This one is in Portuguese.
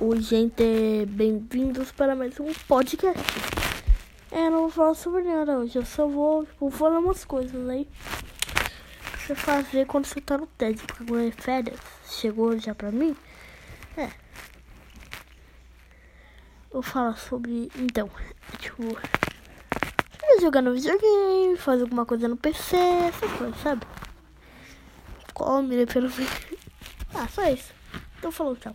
Oi, gente, bem-vindos para mais um podcast. É, não vou falar sobre nada hoje, eu só vou, tipo, vou falar umas coisas aí pra você fazer quando você tá no TED, porque agora é férias, chegou já pra mim. É. Vou falar sobre. Então, tipo. É jogar no videogame, fazer alguma coisa no PC, essas coisas, sabe? Come, pelo menos. Ah, só isso. Então falou, tchau.